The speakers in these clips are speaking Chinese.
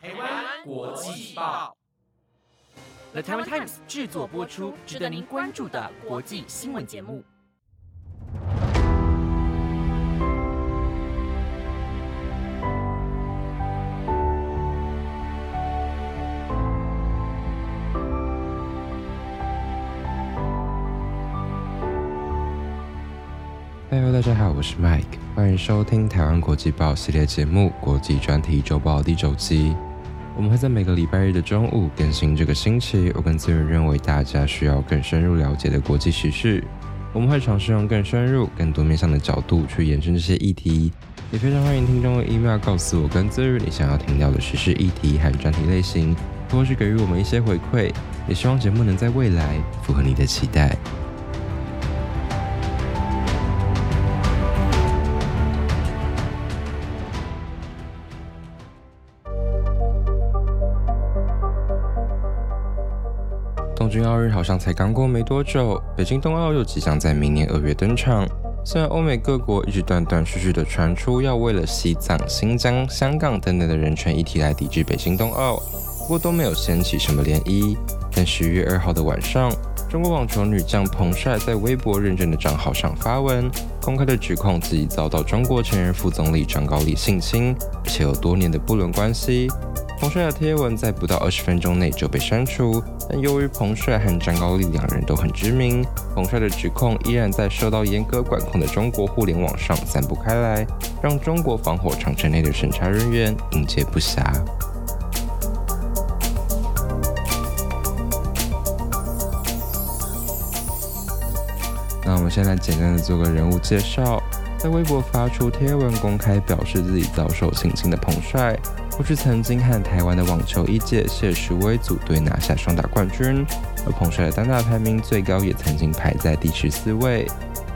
台湾国际报，The Taiwan Times 制作播出，值得您关注的国际新闻节目。Hello，大家好，我是 Mike，欢迎收听台湾国际报系列节目《国际专题周报》第九集。我们会在每个礼拜日的中午更新这个星期我跟资源认为大家需要更深入了解的国际时事。我们会尝试用更深入、更多面向的角度去延伸这些议题。也非常欢迎听众用 email 告诉我跟资源你想要听到的时事议题和专题类型，或是给予我们一些回馈。也希望节目能在未来符合你的期待。东京奥运好像才刚过没多久，北京冬奥又即将在明年二月登场。虽然欧美各国一直断断续续的传出要为了西藏、新疆、香港等等的人权议题来抵制北京冬奥，不过都没有掀起什么涟漪。但十月二号的晚上，中国网球女将彭帅在微博认证的账号上发文，公开的指控自己遭到中国前任副总理张高丽性侵，且有多年的不伦关系。彭帅的贴文在不到二十分钟内就被删除，但由于彭帅和张高丽两人都很知名，彭帅的指控依然在受到严格管控的中国互联网上散布开来，让中国防火长城内的审查人员应接不暇。那我们先来简单的做个人物介绍，在微博发出贴文公开表示自己遭受性侵的彭帅。过去曾经和台湾的网球一届谢淑薇组队拿下双打冠军，而彭帅的单打排名最高也曾经排在第十四位。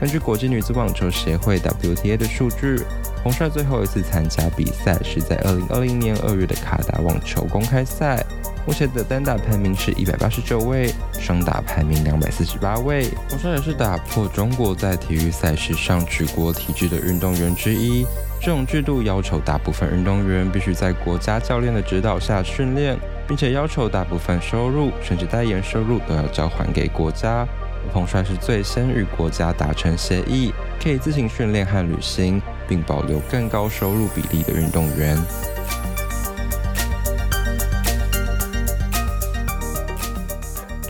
根据国际女子网球协会 WTA 的数据，彭帅最后一次参加比赛是在二零二零年二月的卡达网球公开赛，目前的单打排名是一百八十九位，双打排名两百四十八位。彭帅也是打破中国在体育赛事上举国体制的运动员之一。这种制度要求大部分运动员必须在国家教练的指导下训练，并且要求大部分收入甚至代言收入都要交还给国家。彭帅是最先与国家达成协议，可以自行训练和旅行，并保留更高收入比例的运动员。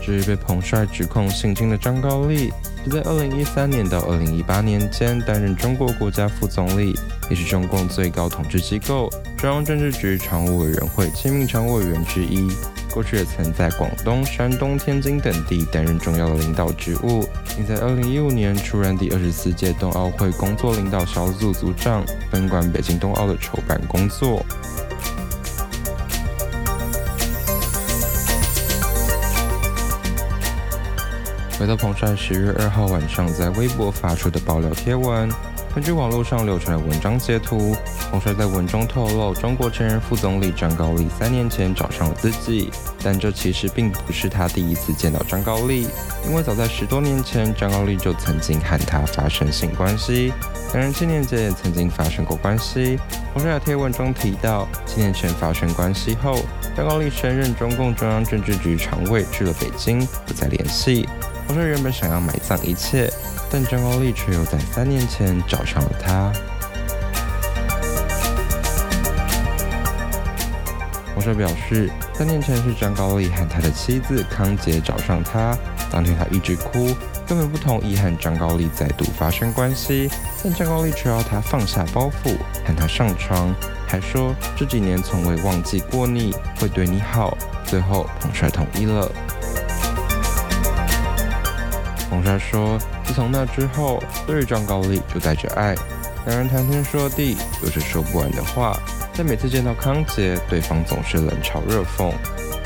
至于被彭帅指控性侵的张高丽，是在二零一三年到二零一八年间担任中国国家副总理。也是中共最高统治机构中央政治局常务委员会亲民常务委员之一。过去也曾在广东、山东、天津等地担任重要的领导职务，并在2015年出任第二十四届冬奥会工作领导小组组长，分管北京冬奥的筹办工作。回到彭帅十月二号晚上在微博发出的爆料贴文。根据网络上流传的文章截图，彭帅在文中透露，中国前任副总理张高丽三年前找上了自己，但这其实并不是他第一次见到张高丽，因为早在十多年前，张高丽就曾经和他发生性关系，两人七年前也曾经发生过关系。彭帅在贴文中提到，七年前发生关系后，张高丽升任中共中央政治局常委，去了北京，不再联系。彭帅原本想要埋葬一切。但张高丽却又在三年前找上了他。彭帅表示，三年前是张高丽和他的妻子康杰找上他，当天他一直哭，根本不同意和张高丽再度发生关系。但张高丽却要他放下包袱，和他上床，还说这几年从未忘记过你，会对你好。最后，彭帅同意了。彭帅说：“自从那之后，对于张高丽就带着爱，两人谈天说地，有着说不完的话。但每次见到康杰，对方总是冷嘲热讽。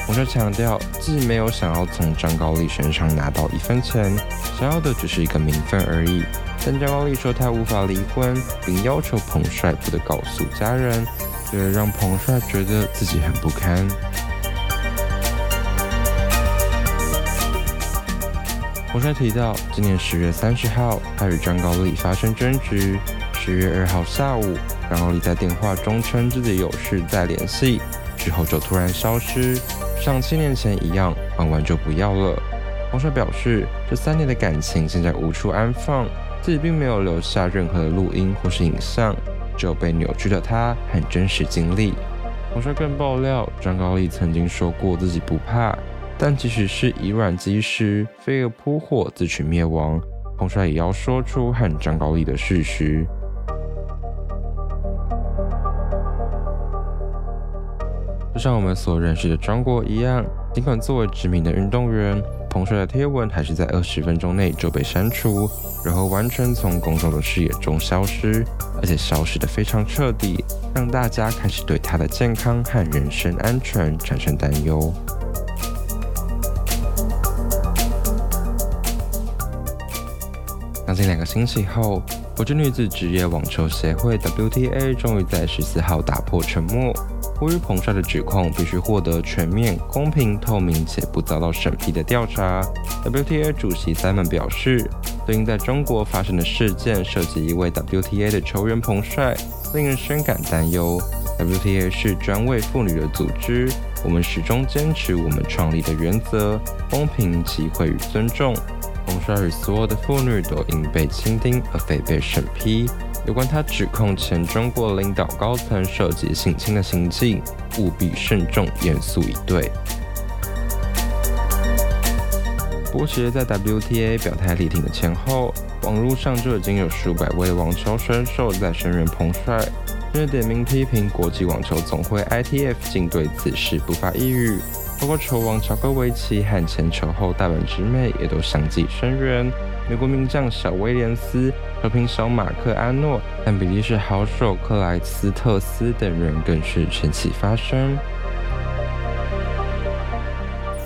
彭帅强调自己没有想要从张高丽身上拿到一分钱，想要的只是一个名分而已。但张高丽说他无法离婚，并要求彭帅不得告诉家人，这让彭帅觉得自己很不堪。”彭帅提到，今年十月三十号，他与张高丽发生争执。十月二号下午，张高丽在电话中称自己有事再联系，之后就突然消失，像七年前一样，玩完就不要了。彭帅表示，这三年的感情现在无处安放，自己并没有留下任何的录音或是影像，只有被扭曲的他和真实经历。彭帅更爆料，张高丽曾经说过自己不怕，但即使是以卵击石、飞蛾扑火、自取灭亡，彭帅也要说出和张高丽的事实。就像我们所认识的张国一样，尽管作为知名的运动员。彭帅的贴文还是在二十分钟内就被删除，然后完全从公众的视野中消失，而且消失的非常彻底，让大家开始对他的健康和人身安全产生担忧。近两个星期后，国际女子职业网球协会 WTA 终于在十四号打破沉默。呼吁彭帅的指控必须获得全面、公平、透明且不遭到审批的调查。WTA 主席 Simon 表示，对应在中国发生的事件涉及一位 WTA 的球员彭帅，令人深感担忧。WTA 是专为妇女的组织，我们始终坚持我们创立的原则：公平、机会与尊重。彭帅与所有的妇女都应被倾听，而非被审批。有关他指控前中国领导高层涉及性侵的行径，务必慎重、严肃以对。波鞋在 WTA 表态力挺的前后，网络上就已经有数百位网球选手在声援彭帅，并且点名批评国际网球总会 ITF 竟对此事不发一语。包括球王乔戈维奇和前球后大阪直美也都相继声援。美国名将小威廉斯。和平小马克安诺，但比利时好手克莱斯特斯等人更是全起发声。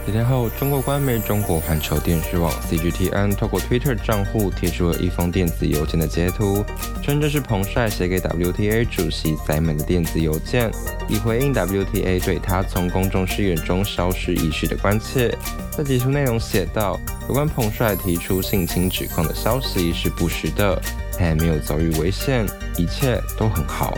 几天后，中国官媒中国环球电视网 CGTN 透过 Twitter 账户贴出了一封电子邮件的截图，称这是彭帅写给 WTA 主席塞门的电子邮件，以回应 WTA 对他从公众视野中消失一事的关切。在截图内容写道：“有关彭帅提出性侵指控的消息是不实的，他也没有遭遇危险，一切都很好。”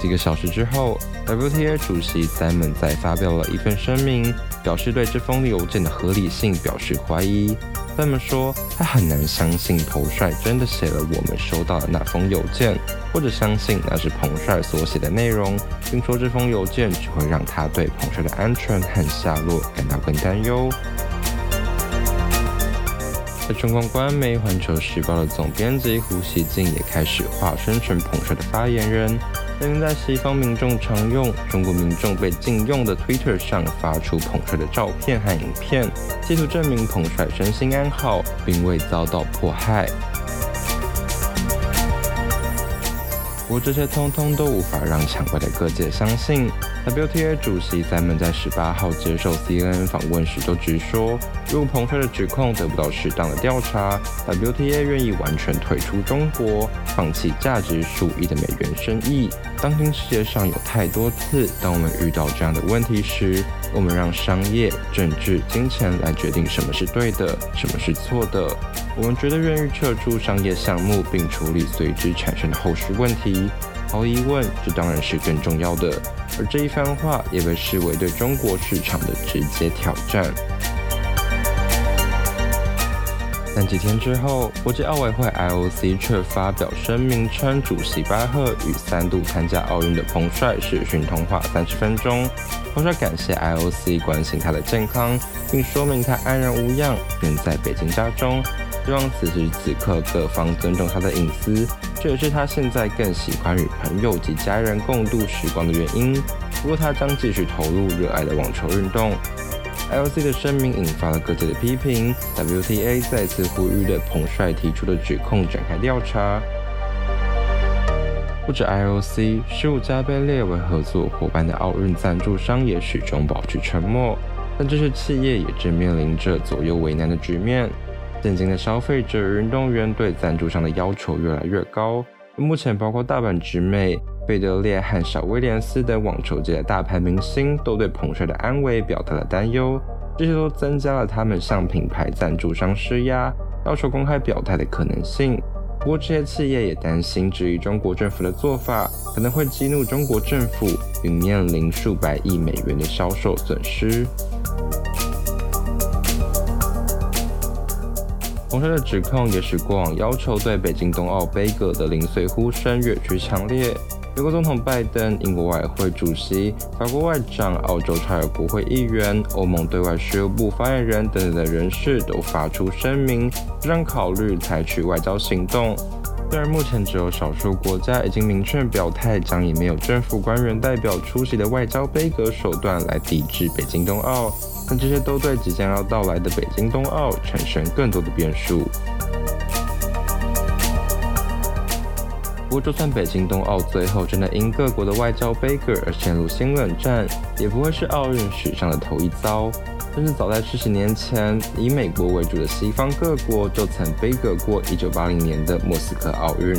几个小时之后。WTA 主席 Simon 在发表了一份声明，表示对这封邮件的合理性表示怀疑。Simon 说，他很难相信彭帅真的写了我们收到的那封邮件，或者相信那是彭帅所写的内容，并说这封邮件只会让他对彭帅的安全和下落感到更担忧。在中共官媒《环球时报》的总编辑胡锡进也开始化身成彭帅的发言人。曾经在西方民众常用、中国民众被禁用的 Twitter 上发出彭帅的照片和影片，企图证明彭帅身心安好，并未遭到迫害。不过这些通通都无法让抢怪的各界相信。WTA 主席咱们在十八号接受 CNN 访问时都直说，如果彭帅的指控得不到适当的调查，WTA 愿意完全退出中国，放弃价值数亿的美元生意。当今世界上有太多次，当我们遇到这样的问题时，我们让商业、政治、金钱来决定什么是对的，什么是错的。我们觉得愿意撤出商业项目，并处理随之产生的后续问题。毫无疑问，这当然是更重要的。而这一番话也被视为对中国市场的直接挑战。但几天之后，国际奥委会 IOC 却发表声明称，主席巴赫与三度参加奥运的彭帅视讯通话三十分钟。彭帅感谢 IOC 关心他的健康，并说明他安然无恙，仍在北京家中。希望此时此刻各方尊重他的隐私，这也是他现在更喜欢与朋友及家人共度时光的原因。不过，他将继续投入热爱的网球运动。IOC 的声明引发了各界的批评，WTA 再次呼吁对彭帅提出的指控展开调查。不止 IOC，十五家被列为合作伙伴的奥运赞助商也始终保持沉默，但这些企业也正面临着左右为难的局面。现今的消费者运动员对赞助商的要求越来越高，目前包括大阪直美、贝德烈和小威廉斯等网球界的大牌明星都对彭帅的安危表达了担忧，这些都增加了他们向品牌赞助商施压，要求公开表态的可能性。不过这些企业也担心，质疑中国政府的做法可能会激怒中国政府，并面临数百亿美元的销售损失。彭帅的指控也使过往要求对北京冬奥杯葛的零碎呼声越趋强烈。美国总统拜登、英国外会主席、法国外长、澳洲查尔国会议员、欧盟对外事务部发言人等等的人士都发出声明，让考虑采取外交行动。虽然目前只有少数国家已经明确表态，将以没有政府官员代表出席的外交杯葛手段来抵制北京冬奥，但这些都对即将要到来的北京冬奥产生更多的变数。不过，就算北京冬奥最后真的因各国的外交杯葛而陷入新冷战，也不会是奥运史上的头一遭。甚至早在七十年前，以美国为主的西方各国就曾杯葛过1980年的莫斯科奥运。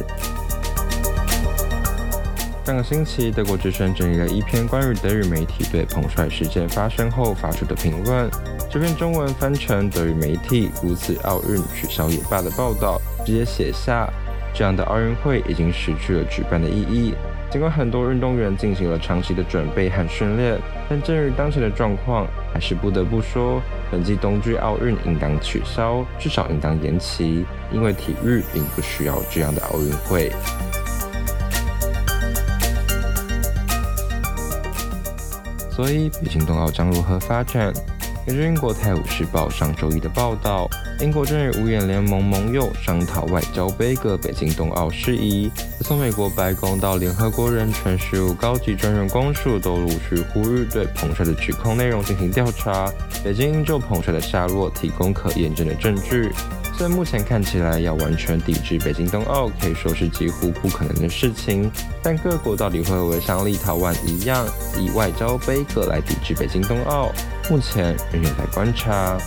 上个星期，德国之声整理了一篇关于德语媒体对彭帅事件发生后发出的评论。这篇中文翻成德语媒体“如此奥运取消也罢”的报道，直接写下。这样的奥运会已经失去了举办的意义。尽管很多运动员进行了长期的准备和训练，但鉴于当前的状况，还是不得不说，本季冬季奥运应当取消，至少应当延期，因为体育并不需要这样的奥运会。所以，北京冬奥将如何发展？根据英国《泰晤士报》上周一的报道，英国正与五眼联盟盟友商讨外交杯葛北京冬奥事宜。从美国白宫到联合国人权事务高级专员公署都陆续呼吁对彭帅的指控内容进行调查。北京就彭帅的下落提供可验证的证据。虽然目前看起来要完全抵制北京冬奥可以说是几乎不可能的事情，但各国到底会不会像立陶宛一样以外交杯葛来抵制北京冬奥，目前仍有待观察。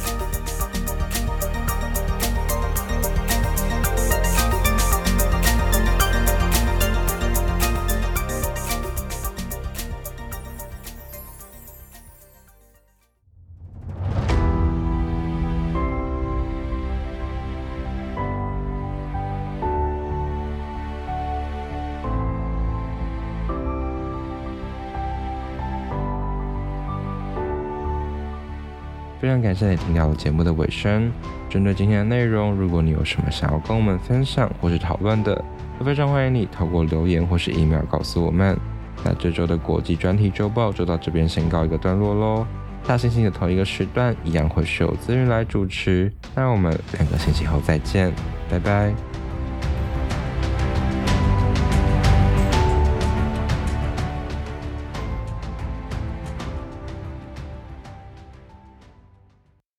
非常感谢你听到节目的尾声。针对今天的内容，如果你有什么想要跟我们分享或是讨论的，都非常欢迎你透过留言或是 email 告诉我们。那这周的国际专题周报就到这边先告一个段落喽。大猩猩的同一个时段一样会是有资源来主持。那我们两个星期后再见，拜拜。